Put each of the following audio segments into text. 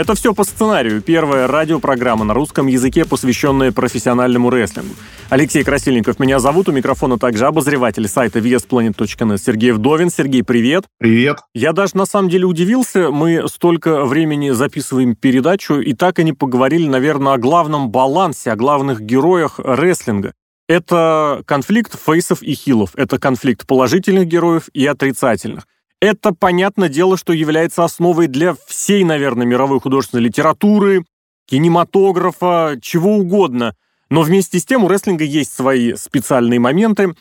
Это все по сценарию. Первая радиопрограмма на русском языке, посвященная профессиональному рестлингу. Алексей Красильников меня зовут. У микрофона также обозреватель сайта VSPlanet.net Сергей Вдовин. Сергей, привет. Привет. Я даже на самом деле удивился. Мы столько времени записываем передачу и так и не поговорили, наверное, о главном балансе, о главных героях рестлинга. Это конфликт фейсов и хилов. Это конфликт положительных героев и отрицательных. Это, понятное дело, что является основой для всей, наверное, мировой художественной литературы, кинематографа, чего угодно. Но вместе с тем у рестлинга есть свои специальные моменты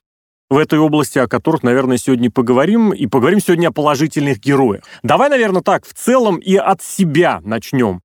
в этой области, о которых, наверное, сегодня поговорим. И поговорим сегодня о положительных героях. Давай, наверное, так, в целом и от себя начнем.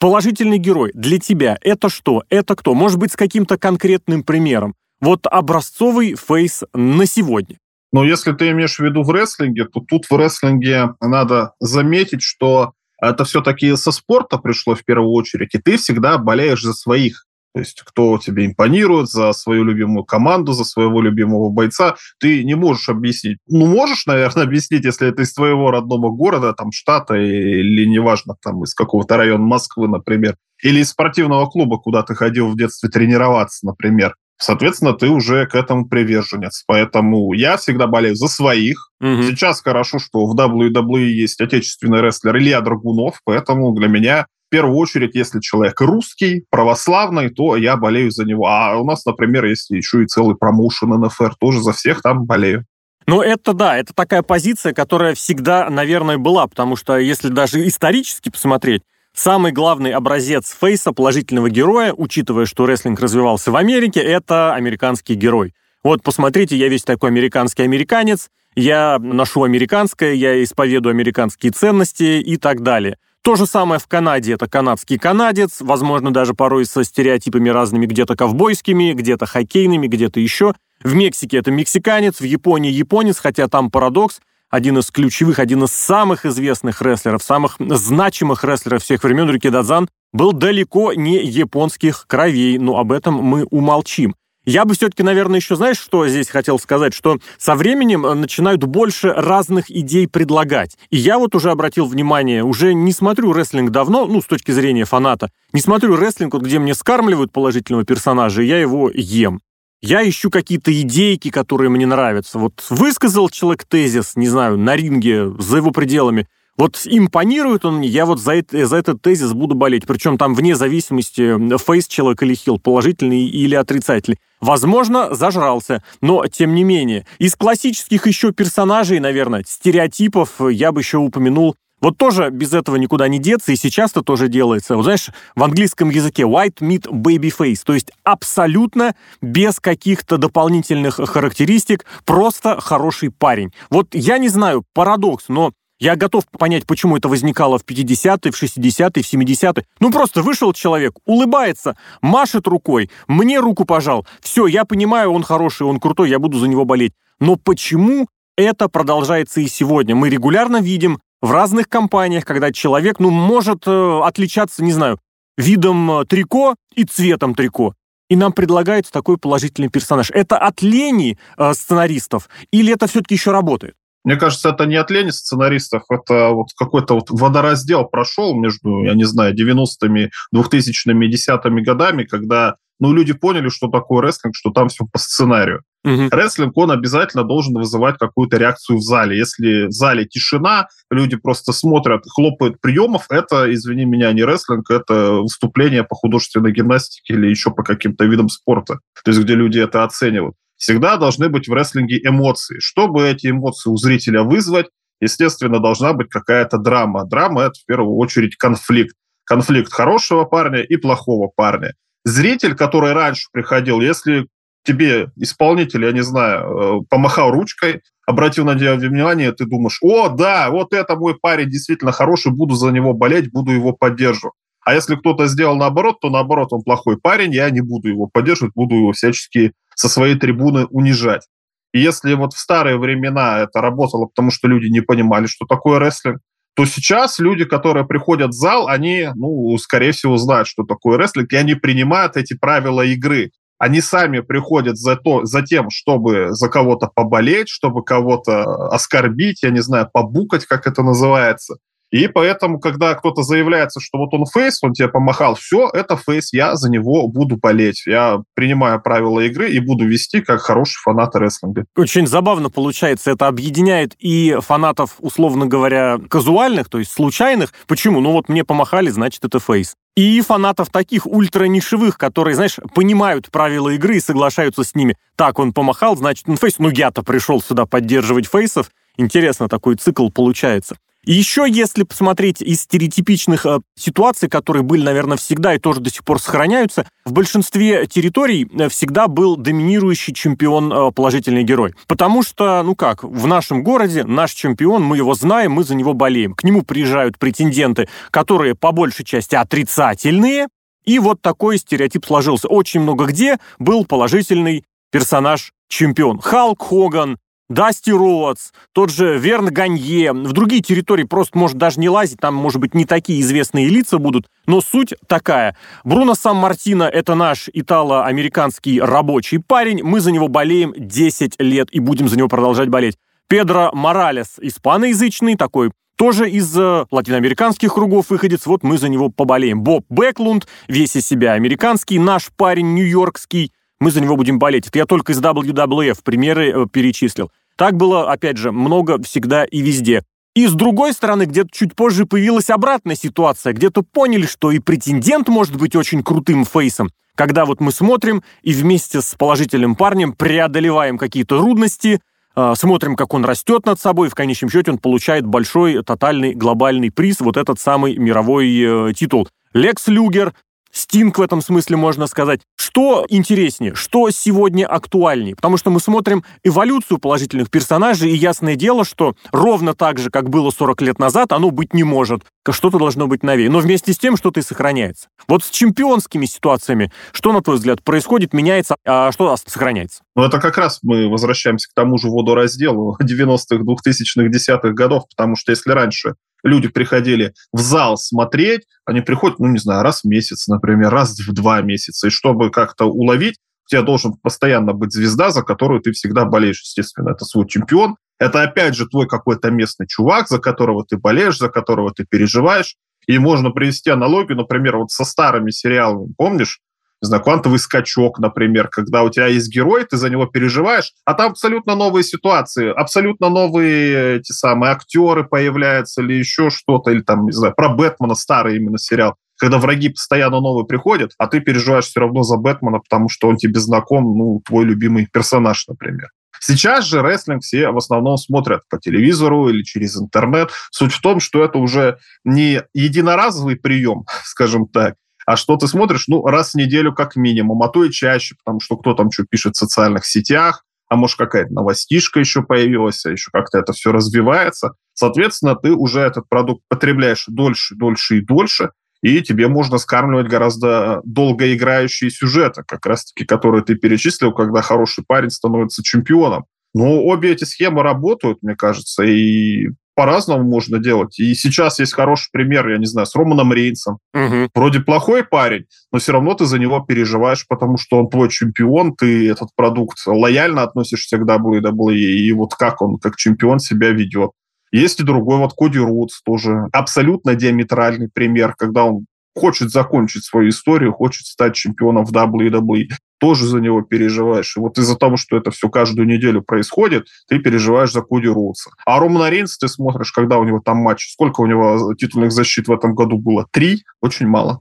Положительный герой для тебя — это что? Это кто? Может быть, с каким-то конкретным примером. Вот образцовый фейс на сегодня. Но если ты имеешь в виду в рестлинге, то тут в рестлинге надо заметить, что это все-таки со спорта пришло в первую очередь, и ты всегда болеешь за своих. То есть кто тебе импонирует, за свою любимую команду, за своего любимого бойца, ты не можешь объяснить. Ну, можешь, наверное, объяснить, если это из твоего родного города, там, штата, или неважно, там, из какого-то района Москвы, например, или из спортивного клуба, куда ты ходил в детстве тренироваться, например соответственно, ты уже к этому приверженец. Поэтому я всегда болею за своих. Угу. Сейчас хорошо, что в WWE есть отечественный рестлер Илья Драгунов, поэтому для меня в первую очередь, если человек русский, православный, то я болею за него. А у нас, например, есть еще и целый промоушен НФР, тоже за всех там болею. Ну, это да, это такая позиция, которая всегда, наверное, была, потому что если даже исторически посмотреть, Самый главный образец фейса, положительного героя, учитывая, что рестлинг развивался в Америке, это американский герой. Вот посмотрите, я весь такой американский американец, я ношу американское, я исповедую американские ценности и так далее. То же самое в Канаде. Это канадский канадец, возможно, даже порой со стереотипами разными, где-то ковбойскими, где-то хоккейными, где-то еще. В Мексике это мексиканец, в Японии японец, хотя там парадокс один из ключевых, один из самых известных рестлеров, самых значимых рестлеров всех времен, Рики Дадзан, был далеко не японских кровей, но об этом мы умолчим. Я бы все-таки, наверное, еще, знаешь, что здесь хотел сказать? Что со временем э, начинают больше разных идей предлагать. И я вот уже обратил внимание, уже не смотрю рестлинг давно, ну, с точки зрения фаната, не смотрю рестлинг, вот, где мне скармливают положительного персонажа, и я его ем. Я ищу какие-то идейки, которые мне нравятся. Вот высказал человек тезис, не знаю, на ринге, за его пределами. Вот импонирует он я вот за, это, за этот тезис буду болеть. Причем там вне зависимости, фейс человек или хил, положительный или отрицательный. Возможно, зажрался, но тем не менее. Из классических еще персонажей, наверное, стереотипов я бы еще упомянул вот тоже без этого никуда не деться, и сейчас это тоже делается. Вот знаешь, в английском языке white meat baby face, то есть абсолютно без каких-то дополнительных характеристик, просто хороший парень. Вот я не знаю, парадокс, но я готов понять, почему это возникало в 50-е, в 60-е, в 70-е. Ну, просто вышел человек, улыбается, машет рукой, мне руку пожал. Все, я понимаю, он хороший, он крутой, я буду за него болеть. Но почему это продолжается и сегодня? Мы регулярно видим в разных компаниях, когда человек, ну, может э, отличаться, не знаю, видом э, трико и цветом трико. И нам предлагается такой положительный персонаж. Это от лени э, сценаристов или это все-таки еще работает? Мне кажется, это не от лени сценаристов, это вот какой-то вот водораздел прошел между, я не знаю, 90-ми, 2000-ми, 10-ми годами, когда ну, люди поняли, что такое рестлинг, что там все по сценарию. Угу. Рестлинг, он обязательно должен вызывать какую-то реакцию в зале. Если в зале тишина, люди просто смотрят, хлопают приемов, это, извини меня, не рестлинг, это выступление по художественной гимнастике или еще по каким-то видам спорта. То есть где люди это оценивают. Всегда должны быть в рестлинге эмоции. Чтобы эти эмоции у зрителя вызвать, естественно, должна быть какая-то драма. Драма — это в первую очередь конфликт. Конфликт хорошего парня и плохого парня зритель, который раньше приходил, если тебе исполнитель, я не знаю, э, помахал ручкой, обратил на тебя внимание, ты думаешь, о, да, вот это мой парень действительно хороший, буду за него болеть, буду его поддерживать. А если кто-то сделал наоборот, то наоборот, он плохой парень, я не буду его поддерживать, буду его всячески со своей трибуны унижать. И если вот в старые времена это работало, потому что люди не понимали, что такое рестлинг, то сейчас люди, которые приходят в зал, они, ну, скорее всего, знают, что такое рестлинг, и они принимают эти правила игры. Они сами приходят за, то, за тем, чтобы за кого-то поболеть, чтобы кого-то оскорбить, я не знаю, побукать, как это называется. И поэтому, когда кто-то заявляется, что вот он фейс, он тебе помахал, все, это фейс, я за него буду болеть. Я принимаю правила игры и буду вести как хороший фанат рестлинга. Очень забавно получается. Это объединяет и фанатов, условно говоря, казуальных, то есть случайных. Почему? Ну вот мне помахали, значит, это face. И фанатов таких ультранишевых, которые, знаешь, понимают правила игры и соглашаются с ними. Так, он помахал, значит, он face. Ну я-то пришел сюда поддерживать face ов. Интересно, такой цикл получается. Еще, если посмотреть из стереотипичных э, ситуаций, которые были, наверное, всегда и тоже до сих пор сохраняются, в большинстве территорий э, всегда был доминирующий чемпион э, положительный герой. Потому что, ну как, в нашем городе наш чемпион, мы его знаем, мы за него болеем. К нему приезжают претенденты, которые по большей части отрицательные, и вот такой стереотип сложился. Очень много где был положительный персонаж чемпион. Халк Хоган, Дасти Роудс, тот же Верн Ганье. В другие территории просто может даже не лазить, там, может быть, не такие известные лица будут, но суть такая. Бруно Сан-Мартино – это наш итало-американский рабочий парень, мы за него болеем 10 лет и будем за него продолжать болеть. Педро Моралес, испаноязычный такой, тоже из э, латиноамериканских кругов выходец, вот мы за него поболеем. Боб Бэклунд, весь из себя американский, наш парень нью-йоркский, мы за него будем болеть. Это я только из WWF примеры э, перечислил. Так было, опять же, много всегда и везде. И с другой стороны, где-то чуть позже появилась обратная ситуация. Где-то поняли, что и претендент может быть очень крутым фейсом. Когда вот мы смотрим и вместе с положительным парнем преодолеваем какие-то трудности, э, смотрим, как он растет над собой, в конечном счете он получает большой, тотальный, глобальный приз, вот этот самый мировой э, титул. Лекс Люгер Стинг в этом смысле можно сказать. Что интереснее, что сегодня актуальнее? Потому что мы смотрим эволюцию положительных персонажей, и ясное дело, что ровно так же, как было 40 лет назад, оно быть не может. Что-то должно быть новее. Но вместе с тем что-то и сохраняется. Вот с чемпионскими ситуациями, что, на твой взгляд, происходит, меняется, а что сохраняется? Ну, это как раз мы возвращаемся к тому же водоразделу 90-х, 2000-х, 10-х годов, потому что если раньше люди приходили в зал смотреть, они приходят, ну, не знаю, раз в месяц, например, раз в два месяца. И чтобы как-то уловить, у тебя должен постоянно быть звезда, за которую ты всегда болеешь, естественно. Это свой чемпион. Это, опять же, твой какой-то местный чувак, за которого ты болеешь, за которого ты переживаешь. И можно привести аналогию, например, вот со старыми сериалами. Помнишь, не знаю, квантовый скачок, например, когда у тебя есть герой, ты за него переживаешь, а там абсолютно новые ситуации, абсолютно новые эти самые актеры появляются или еще что-то, или там, не знаю, про Бэтмена старый именно сериал когда враги постоянно новые приходят, а ты переживаешь все равно за Бэтмена, потому что он тебе знаком, ну, твой любимый персонаж, например. Сейчас же рестлинг все в основном смотрят по телевизору или через интернет. Суть в том, что это уже не единоразовый прием, скажем так, а что ты смотришь, ну, раз в неделю как минимум, а то и чаще, потому что кто там что пишет в социальных сетях, а может какая-то новостишка еще появилась, а еще как-то это все развивается. Соответственно, ты уже этот продукт потребляешь дольше, дольше и дольше, и тебе можно скармливать гораздо долгоиграющие сюжеты, как раз-таки, которые ты перечислил, когда хороший парень становится чемпионом. Но обе эти схемы работают, мне кажется, и по-разному можно делать. И сейчас есть хороший пример, я не знаю, с Романом Рейнсом. Угу. Вроде плохой парень, но все равно ты за него переживаешь, потому что он твой чемпион, ты этот продукт лояльно относишься к WWE, и вот как он, как чемпион, себя ведет. Есть и другой, вот Коди Рудс тоже абсолютно диаметральный пример, когда он хочет закончить свою историю, хочет стать чемпионом в WWE тоже за него переживаешь. И вот из-за того, что это все каждую неделю происходит, ты переживаешь за Коди Роудса. А Романа Рейнс ты смотришь, когда у него там матч, сколько у него титульных защит в этом году было? Три? Очень мало.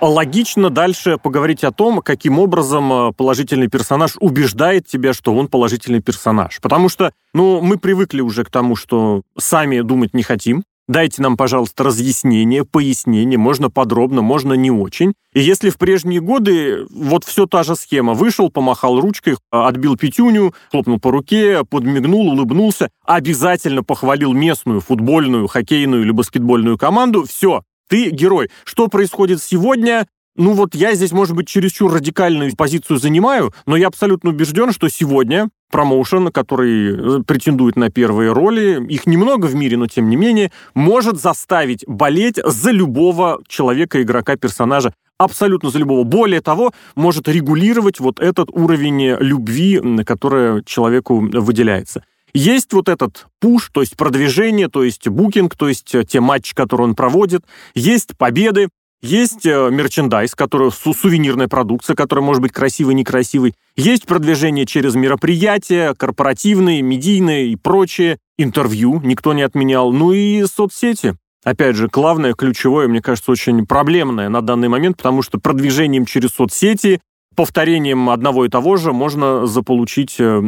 Логично дальше поговорить о том, каким образом э, положительный персонаж убеждает тебя, что он положительный персонаж. Потому что, ну, мы привыкли уже к тому, что сами думать не хотим, Дайте нам, пожалуйста, разъяснение, пояснение, можно подробно, можно не очень. И если в прежние годы вот все та же схема, вышел, помахал ручкой, отбил пятюню, хлопнул по руке, подмигнул, улыбнулся, обязательно похвалил местную футбольную, хоккейную или баскетбольную команду, все, ты герой. Что происходит сегодня? Ну вот я здесь, может быть, чересчур радикальную позицию занимаю, но я абсолютно убежден, что сегодня промоушен, который э, претендует на первые роли, их немного в мире, но тем не менее, может заставить болеть за любого человека, игрока, персонажа, абсолютно за любого. Более того, может регулировать вот этот уровень любви, который человеку выделяется. Есть вот этот пуш, то есть продвижение, то есть букинг, то есть те матчи, которые он проводит. Есть победы, есть э, мерчендайз, который су сувенирная продукция, которая может быть красивой, некрасивой. Есть продвижение через мероприятия, корпоративные, медийные и прочее. Интервью никто не отменял. Ну и соцсети. Опять же, главное, ключевое, мне кажется, очень проблемное на данный момент, потому что продвижением через соцсети повторением одного и того же можно заполучить э,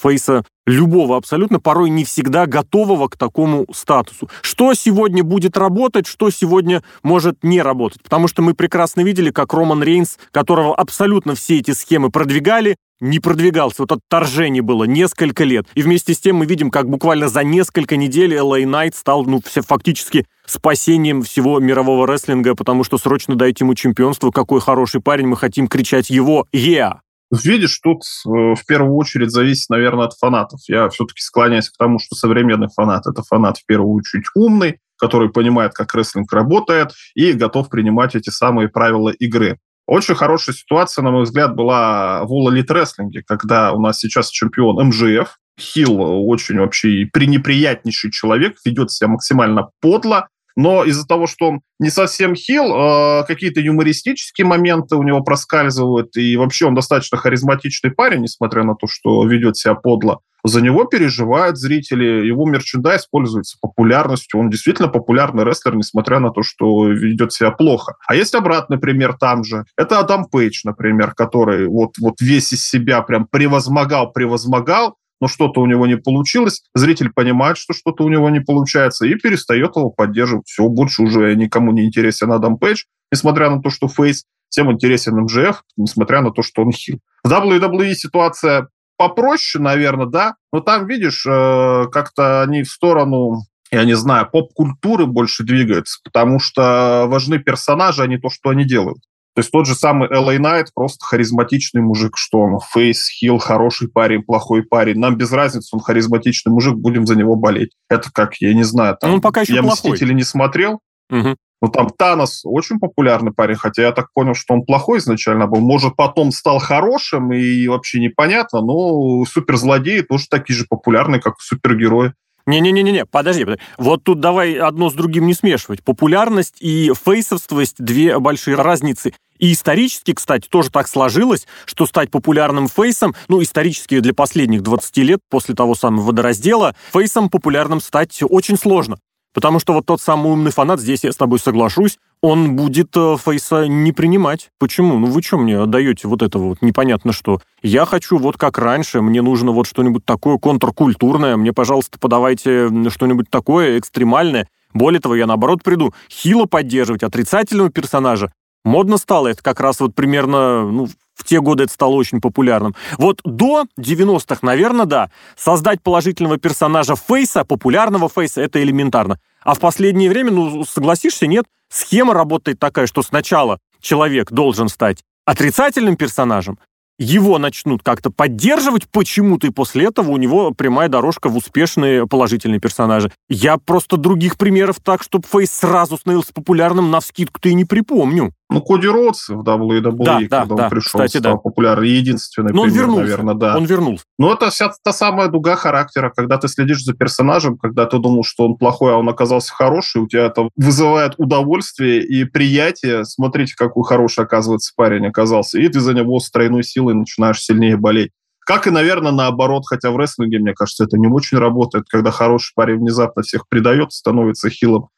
фейса любого абсолютно, порой не всегда готового к такому статусу. Что сегодня будет работать, что сегодня может не работать. Потому что мы прекрасно видели, как Роман Рейнс, которого абсолютно все эти схемы продвигали, не продвигался. Вот отторжение было несколько лет. И вместе с тем мы видим, как буквально за несколько недель LA Knight стал ну, все, фактически спасением всего мирового рестлинга, потому что срочно дайте ему чемпионство, какой хороший парень, мы хотим кричать его «Yeah!». Видишь, тут э, в первую очередь зависит, наверное, от фанатов. Я все-таки склоняюсь к тому, что современный фанат – это фанат в первую очередь умный, который понимает, как рестлинг работает и готов принимать эти самые правила игры. Очень хорошая ситуация, на мой взгляд, была в All Elite Wrestling, когда у нас сейчас чемпион МЖФ, Хилл очень вообще пренеприятнейший человек, ведет себя максимально подло, но из-за того, что он не совсем хил, э, какие-то юмористические моменты у него проскальзывают, и вообще он достаточно харизматичный парень, несмотря на то, что ведет себя подло. За него переживают зрители, его мерчендайз пользуется популярностью, он действительно популярный рестлер, несмотря на то, что ведет себя плохо. А есть обратный пример там же. Это Адам Пейдж, например, который вот, вот весь из себя прям превозмогал, превозмогал, но что-то у него не получилось, зритель понимает, что что-то у него не получается, и перестает его поддерживать. Все, больше уже никому не интересен Адам Пейдж, несмотря на то, что Фейс, всем интересен МЖФ, несмотря на то, что он хил. В WWE ситуация попроще, наверное, да, но там, видишь, э, как-то они в сторону я не знаю, поп-культуры больше двигаются, потому что важны персонажи, а не то, что они делают. То есть тот же самый LA Knight просто харизматичный мужик, что он фейс, хил, хороший парень, плохой парень. Нам без разницы, он харизматичный мужик, будем за него болеть. Это как, я не знаю, там, он пока еще я плохой. «Мстители» не смотрел, Угу. ну, там Танос очень популярный парень, хотя я так понял, что он плохой изначально был. Может, потом стал хорошим и вообще непонятно, но суперзлодеи тоже такие же популярные, как супергерои. Не-не-не-не, подожди, подожди. Вот тут давай одно с другим не смешивать. Популярность и фейсовствость – две большие разницы. И исторически, кстати, тоже так сложилось, что стать популярным фейсом, ну, исторически для последних 20 лет, после того самого водораздела, фейсом популярным стать очень сложно. Потому что вот тот самый умный фанат, здесь я с тобой соглашусь, он будет э, фейса не принимать. Почему? Ну вы что мне отдаете вот это вот непонятно что? Я хочу вот как раньше, мне нужно вот что-нибудь такое контркультурное, мне, пожалуйста, подавайте что-нибудь такое экстремальное. Более того, я наоборот приду хило поддерживать отрицательного персонажа. Модно стало это как раз вот примерно, ну, в те годы это стало очень популярным. Вот до 90-х, наверное, да, создать положительного персонажа фейса, популярного фейса, это элементарно. А в последнее время, ну, согласишься, нет, схема работает такая, что сначала человек должен стать отрицательным персонажем, его начнут как-то поддерживать почему-то, и после этого у него прямая дорожка в успешные положительные персонажи. Я просто других примеров так, чтобы Фейс сразу становился популярным на вскидку-то и не припомню. Ну, Коди Ротс в WWE, Да, да, когда да, он пришел, кстати, стал да. популярный, единственный Но он пример, вернулся. наверное, да. Он вернулся. Но это вся та самая дуга характера, когда ты следишь за персонажем, когда ты думал, что он плохой, а он оказался хороший, у тебя это вызывает удовольствие и приятие. Смотрите, какой хороший, оказывается, парень оказался. И ты за него с тройной силой начинаешь сильнее болеть. Как и, наверное, наоборот, хотя в рестлинге, мне кажется, это не очень работает, когда хороший парень внезапно всех предает, становится хилом.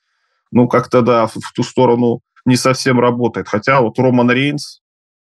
Ну, как-то, да, в, в ту сторону не совсем работает. Хотя вот Роман Рейнс,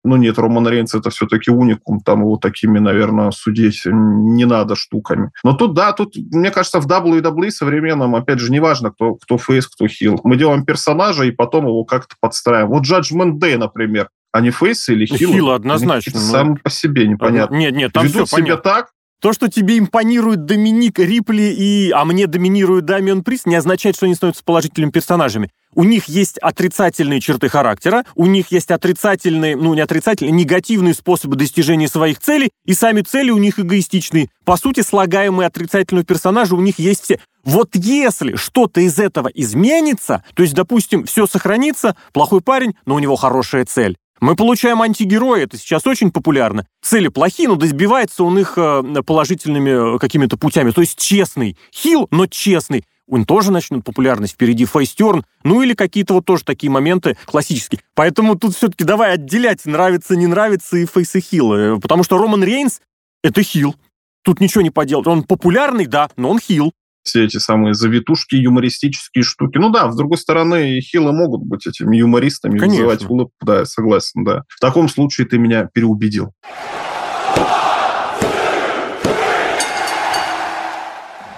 ну нет, Роман Рейнс это все-таки уникум, там его такими, наверное, судить не надо штуками. Но тут, да, тут, мне кажется, в WWE современном, опять же, неважно, кто, кто фейс, кто хил. Мы делаем персонажа и потом его как-то подстраиваем. Вот Judgment Day, например, они фейсы или хилы? Хилы однозначно, Они ну. По себе непонятно. Нет, нет, там Ведут все себя понятно. так, То, что тебе импонирует Доминик Рипли, и, а мне доминирует Дамиан Прист, не означает, что они становятся положительными персонажами. у них есть отрицательные черты характера, у них есть отрицательные, ну не отрицательные, негативные способы достижения своих целей, и сами цели у них эгоистичные. По сути, слагаемые отрицательного персонажа у них есть все. Вот если что-то из этого изменится, то есть, допустим, все сохранится, плохой парень, но у него хорошая цель. Мы получаем антигероя, это сейчас очень популярно. Цели плохие, но добивается он их э, положительными э, какими-то путями. То есть честный. Хил, но честный он тоже начнет популярность, впереди фейстерн, ну или какие-то вот тоже такие моменты классические. Поэтому тут все-таки давай отделять нравится, не нравится и фейс и хил, потому что Роман Рейнс — это хил. Тут ничего не поделать. Он популярный, да, но он хил все эти самые завитушки, юмористические штуки. Ну да, с другой стороны, хилы могут быть этими юмористами, Конечно. вызывать улыбку. Да, я согласен, да. В таком случае ты меня переубедил.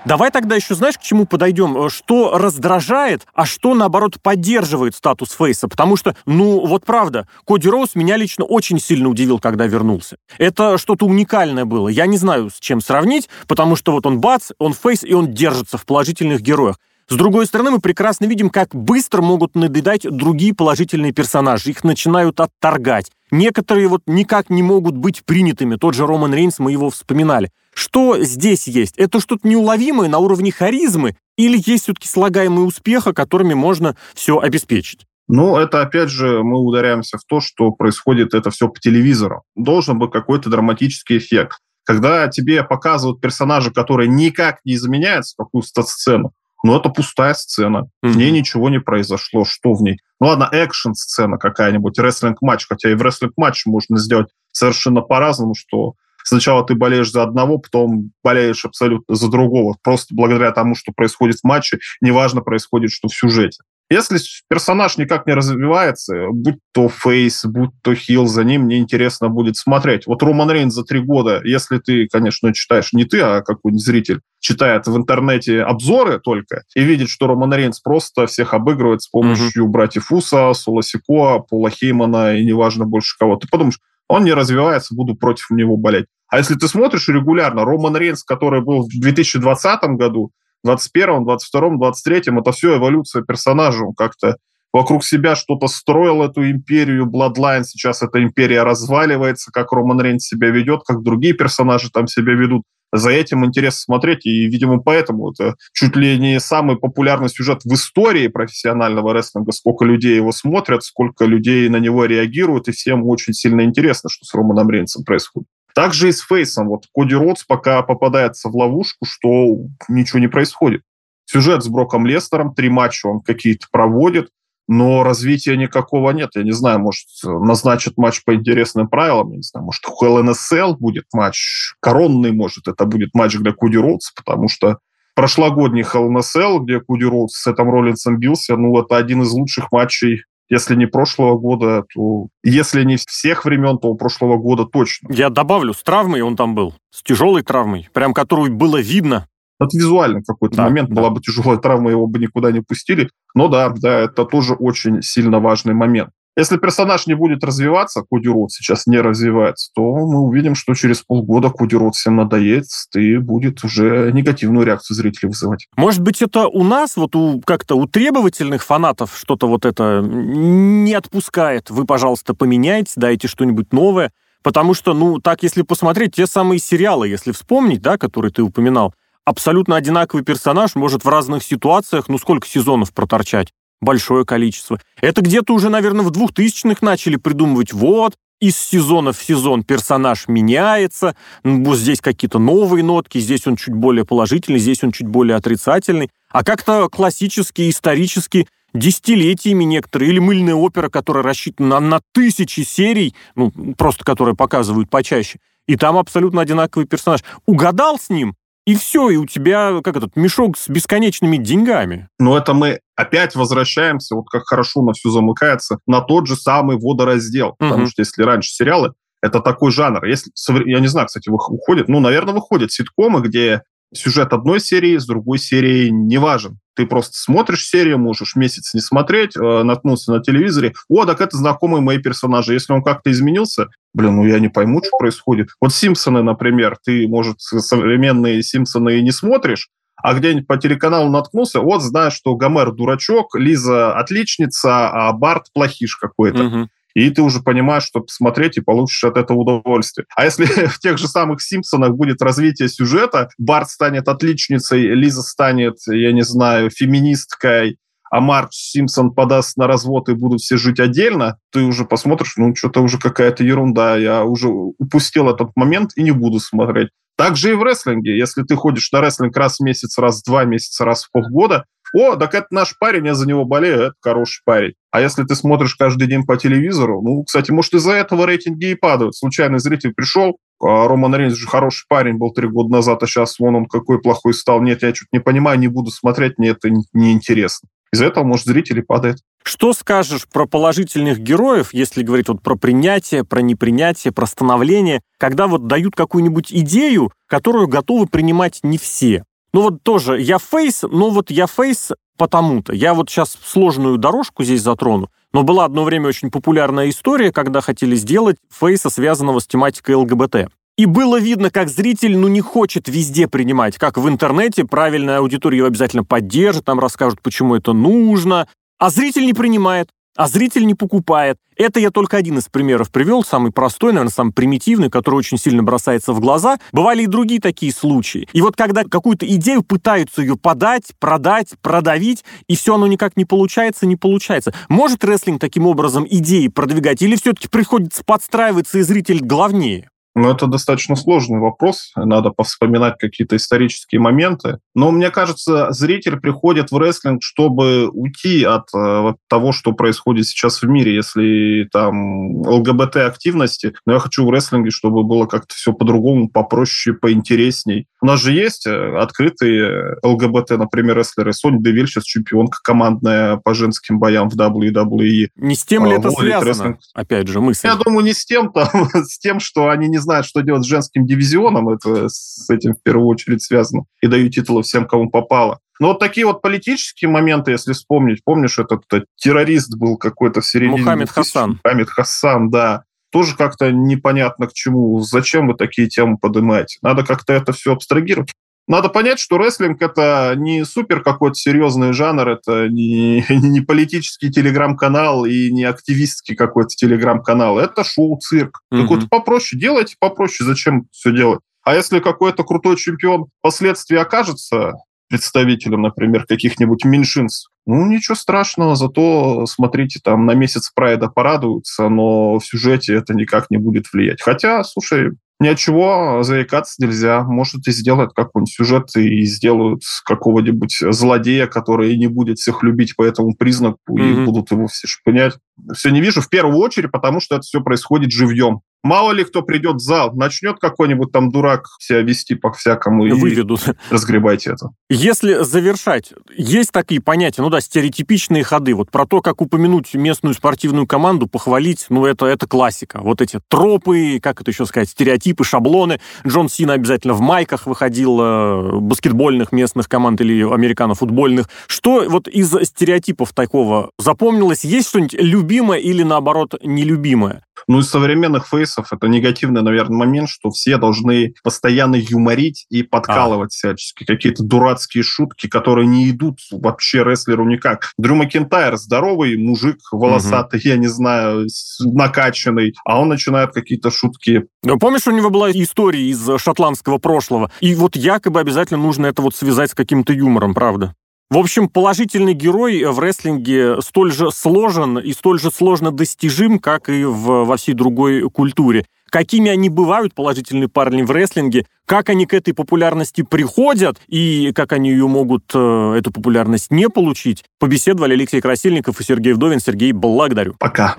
Давай тогда еще, знаешь, к чему подойдем? Э, что раздражает, а что, наоборот, поддерживает статус Фейса? Потому что, ну, вот правда, Коди Роуз меня лично очень сильно удивил, когда вернулся. Это что-то уникальное было. Я не знаю, с чем сравнить, потому что вот он бац, он Фейс, и он держится в положительных героях. С другой стороны, мы прекрасно видим, как быстро могут надоедать другие положительные персонажи. Их начинают отторгать. Некоторые вот никак не могут быть принятыми. Тот же Роман Рейнс, мы его вспоминали. Что здесь есть? Это что-то неуловимое на уровне харизмы? Или есть все-таки слагаемые успеха, которыми можно все обеспечить? Ну, это опять же мы ударяемся в то, что происходит это все по телевизору. Должен быть какой-то драматический эффект. Когда тебе показывают персонажа, который никак не изменяется в какую-то сцену, но это пустая сцена. Mm-hmm. В ней ничего не произошло. Что в ней? Ну ладно, экшн-сцена какая-нибудь, рестлинг-матч, хотя и в рестлинг-матч можно сделать совершенно по-разному, что сначала ты болеешь за одного, потом болеешь абсолютно за другого, просто благодаря тому, что происходит в матче, неважно происходит, что в сюжете. Если персонаж никак не развивается, будь то face, будь то heel, за ним мне интересно будет смотреть. Вот Роман Рейнс за три года, если ты, конечно, читаешь не ты, а какой-нибудь зритель, читает в интернете обзоры только и видит, что Роман Рейнс просто всех обыгрывает с помощью mm-hmm. братьев Усо, Соло Сикоа, Пола Хеймана и неважно больше кого. Ты подумаешь, он не развивается, буду против него болеть. А если ты смотришь регулярно, Роман Рейнс, который был в 2020 году, 21-м, 22-м, 23-м, это все эволюция персонажа. Он как-то вокруг себя что-то строил, эту империю Bloodline. Сейчас эта империя разваливается, как Роман Рейнс себя ведет, как другие персонажи там себя ведут. За этим интересно смотреть, и, видимо, поэтому это чуть ли не самый популярный сюжет в истории профессионального рестлинга. Сколько людей его смотрят, сколько людей на него реагируют, и всем очень сильно интересно, что с Романом Рейнсом происходит. Также и с Фейсом. Вот Коди Ротс пока попадается в ловушку, что ничего не происходит. Сюжет с Броком Лестером, три матча он какие-то проводит, но развития никакого нет. Я не знаю, может, назначат матч по интересным правилам, я не знаю, может, ЛНСЛ будет матч, коронный, может, это будет матч для Коди Ротс, потому что прошлогодний ХЛНСЛ, где Куди Роудс с этим Роллинсом бился, ну, это один из лучших матчей если не прошлого года, то если не всех времен, то прошлого года точно. Я добавлю, с травмой он там был, с тяжелой травмой, прям которую было видно. Это визуально какой-то да, момент, да. была бы тяжелая травма, его бы никуда не пустили. Но да, да, это тоже очень сильно важный момент. Если персонаж не будет развиваться, Коди Рот сейчас не развивается, то мы увидим, что через полгода Коди Рот всем надоест и будет уже негативную реакцию зрителей вызывать. Может быть, это у нас, вот у как-то у требовательных фанатов что-то вот это не отпускает. Вы, пожалуйста, поменяйте, дайте что-нибудь новое. Потому что, ну, так, если посмотреть, те самые сериалы, если вспомнить, да, которые ты упоминал, абсолютно одинаковый персонаж может в разных ситуациях, ну, сколько сезонов проторчать? Большое количество. Это где-то уже, наверное, в 2000-х начали придумывать, вот, из сезона в сезон персонаж меняется, вот здесь какие-то новые нотки, здесь он чуть более положительный, здесь он чуть более отрицательный. А как-то классически, исторически, десятилетиями некоторые, или мыльная опера, которая рассчитана на, на тысячи серий, ну, просто которые показывают почаще, и там абсолютно одинаковый персонаж. Угадал с ним, и все, и у тебя, как этот, мешок с бесконечными деньгами. Но это мы опять возвращаемся, вот как хорошо на все замыкается, на тот же самый водораздел. Угу. Потому что если раньше сериалы, это такой жанр. Если, я не знаю, кстати, выходит, ну, наверное, выходят ситкомы, где сюжет одной серии с другой серией не важен. Ты просто смотришь серию, можешь месяц не смотреть, э, наткнулся на телевизоре. О, так это знакомые мои персонажи. Если он как-то изменился, блин, ну я не пойму, что происходит. Вот Симпсоны, например, ты, может, современные Симпсоны не смотришь, а где-нибудь по телеканалу наткнулся, вот знаешь, что Гомер дурачок, Лиза отличница, а Барт плохиш какой-то. Угу и ты уже понимаешь, что посмотреть и получишь от этого удовольствие. А если в тех же самых «Симпсонах» будет развитие сюжета, Барт станет отличницей, Лиза станет, я не знаю, феминисткой, а Марч Симпсон подаст на развод и будут все жить отдельно, ты уже посмотришь, ну, что-то уже какая-то ерунда, я уже упустил этот момент и не буду смотреть. Так же и в рестлинге. Если ты ходишь на рестлинг раз в месяц, раз в два месяца, раз в полгода, о, так это наш парень, я за него болею, это хороший парень. А если ты смотришь каждый день по телевизору, ну, кстати, может, из-за этого рейтинги и падают. Случайный зритель пришел, а Роман Рейнс же хороший парень был три года назад, а сейчас вон он какой плохой стал. Нет, я что-то не понимаю, не буду смотреть, мне это неинтересно. Из-за этого, может, зрители падают. Что скажешь про положительных героев, если говорить вот про принятие, про непринятие, про становление, когда вот дают какую-нибудь идею, которую готовы принимать не все? Ну вот тоже я фейс, но вот я фейс потому-то. Я вот сейчас сложную дорожку здесь затрону, но была одно время очень популярная история, когда хотели сделать фейса, связанного с тематикой ЛГБТ. И было видно, как зритель, ну, не хочет везде принимать. Как в интернете, правильная аудитория его обязательно поддержит, там расскажут, почему это нужно. А зритель не принимает а зритель не покупает. Это я только один из примеров привел, самый простой, наверное, самый примитивный, который очень сильно бросается в глаза. Бывали и другие такие случаи. И вот когда какую-то идею пытаются ее подать, продать, продавить, и все оно никак не получается, не получается. Может рестлинг таким образом идеи продвигать, или все-таки приходится подстраиваться, и зритель главнее? Ну, это достаточно сложный вопрос. Надо повспоминать какие-то исторические моменты. Но мне кажется, зритель приходит в рестлинг, чтобы уйти от э, того, что происходит сейчас в мире. Если там ЛГБТ-активности, но я хочу в рестлинге, чтобы было как-то все по-другому, попроще, поинтересней. У нас же есть э, открытые ЛГБТ, например, рестлеры. Соня Девиль сейчас чемпионка командная по женским боям в WWE. Не с тем ли а, это связано? Рестлинг. Опять же, мысль. Я думаю, не с тем, там, с тем, что они не знают, что делать с женским дивизионом, это с этим в первую очередь связано, и дают титулы всем, кому попало. Но вот такие вот политические моменты, если вспомнить, помнишь, этот, этот террорист был какой-то в середине... Мухаммед Хасан. Мухаммед Хасан, да. Тоже как-то непонятно к чему. Зачем вы такие темы поднимаете? Надо как-то это все абстрагировать. Надо понять, что рестлинг это не супер какой-то серьезный жанр, это не, не политический телеграм-канал и не активистский какой-то телеграм-канал. Это шоу-цирк. Mm-hmm. Какой-то попроще. Делайте попроще. Зачем все делать? А если какой-то крутой чемпион впоследствии окажется представителем, например, каких-нибудь меньшинств, ну, ничего страшного, зато, смотрите, там на месяц прайда порадуются, но в сюжете это никак не будет влиять. Хотя, слушай, ни от чего заикаться нельзя. Может, и сделают какой-нибудь сюжет и сделают какого-нибудь злодея, который не будет всех любить по этому признаку mm-hmm. и будут его все шпынять. Все не вижу в первую очередь, потому что это все происходит живьем. Мало ли кто придет в зал, начнет какой-нибудь там дурак себя вести по-всякому и Выведут. разгребайте это. Если завершать, есть такие понятия, ну да, стереотипичные ходы. Вот про то, как упомянуть местную спортивную команду, похвалить, ну это, это классика. Вот эти тропы, как это еще сказать, стереотипы, шаблоны. Джон Сина обязательно в майках выходил э, баскетбольных местных команд или американо-футбольных. Что вот из стереотипов такого запомнилось? Есть что-нибудь любимое или, наоборот, нелюбимое? Ну, из современных фейсов это негативный, наверное, момент, что все должны постоянно юморить и подкалывать а. всячески. Какие-то дурацкие шутки, которые не идут вообще рестлеру никак. Дрю Макентайр здоровый мужик, волосатый, угу. я не знаю, накачанный, а он начинает какие-то шутки. Ну, помнишь, у него была история из шотландского прошлого? И вот якобы обязательно нужно это вот связать с каким-то юмором, правда? В общем, положительный герой в рестлинге столь же сложен и столь же сложно достижим, как и в, во всей другой культуре. Какими они бывают, положительные парни в рестлинге, как они к этой популярности приходят и как они ее могут, э, эту популярность, не получить, побеседовали Алексей Красильников и Сергей Вдовин. Сергей, благодарю. Пока.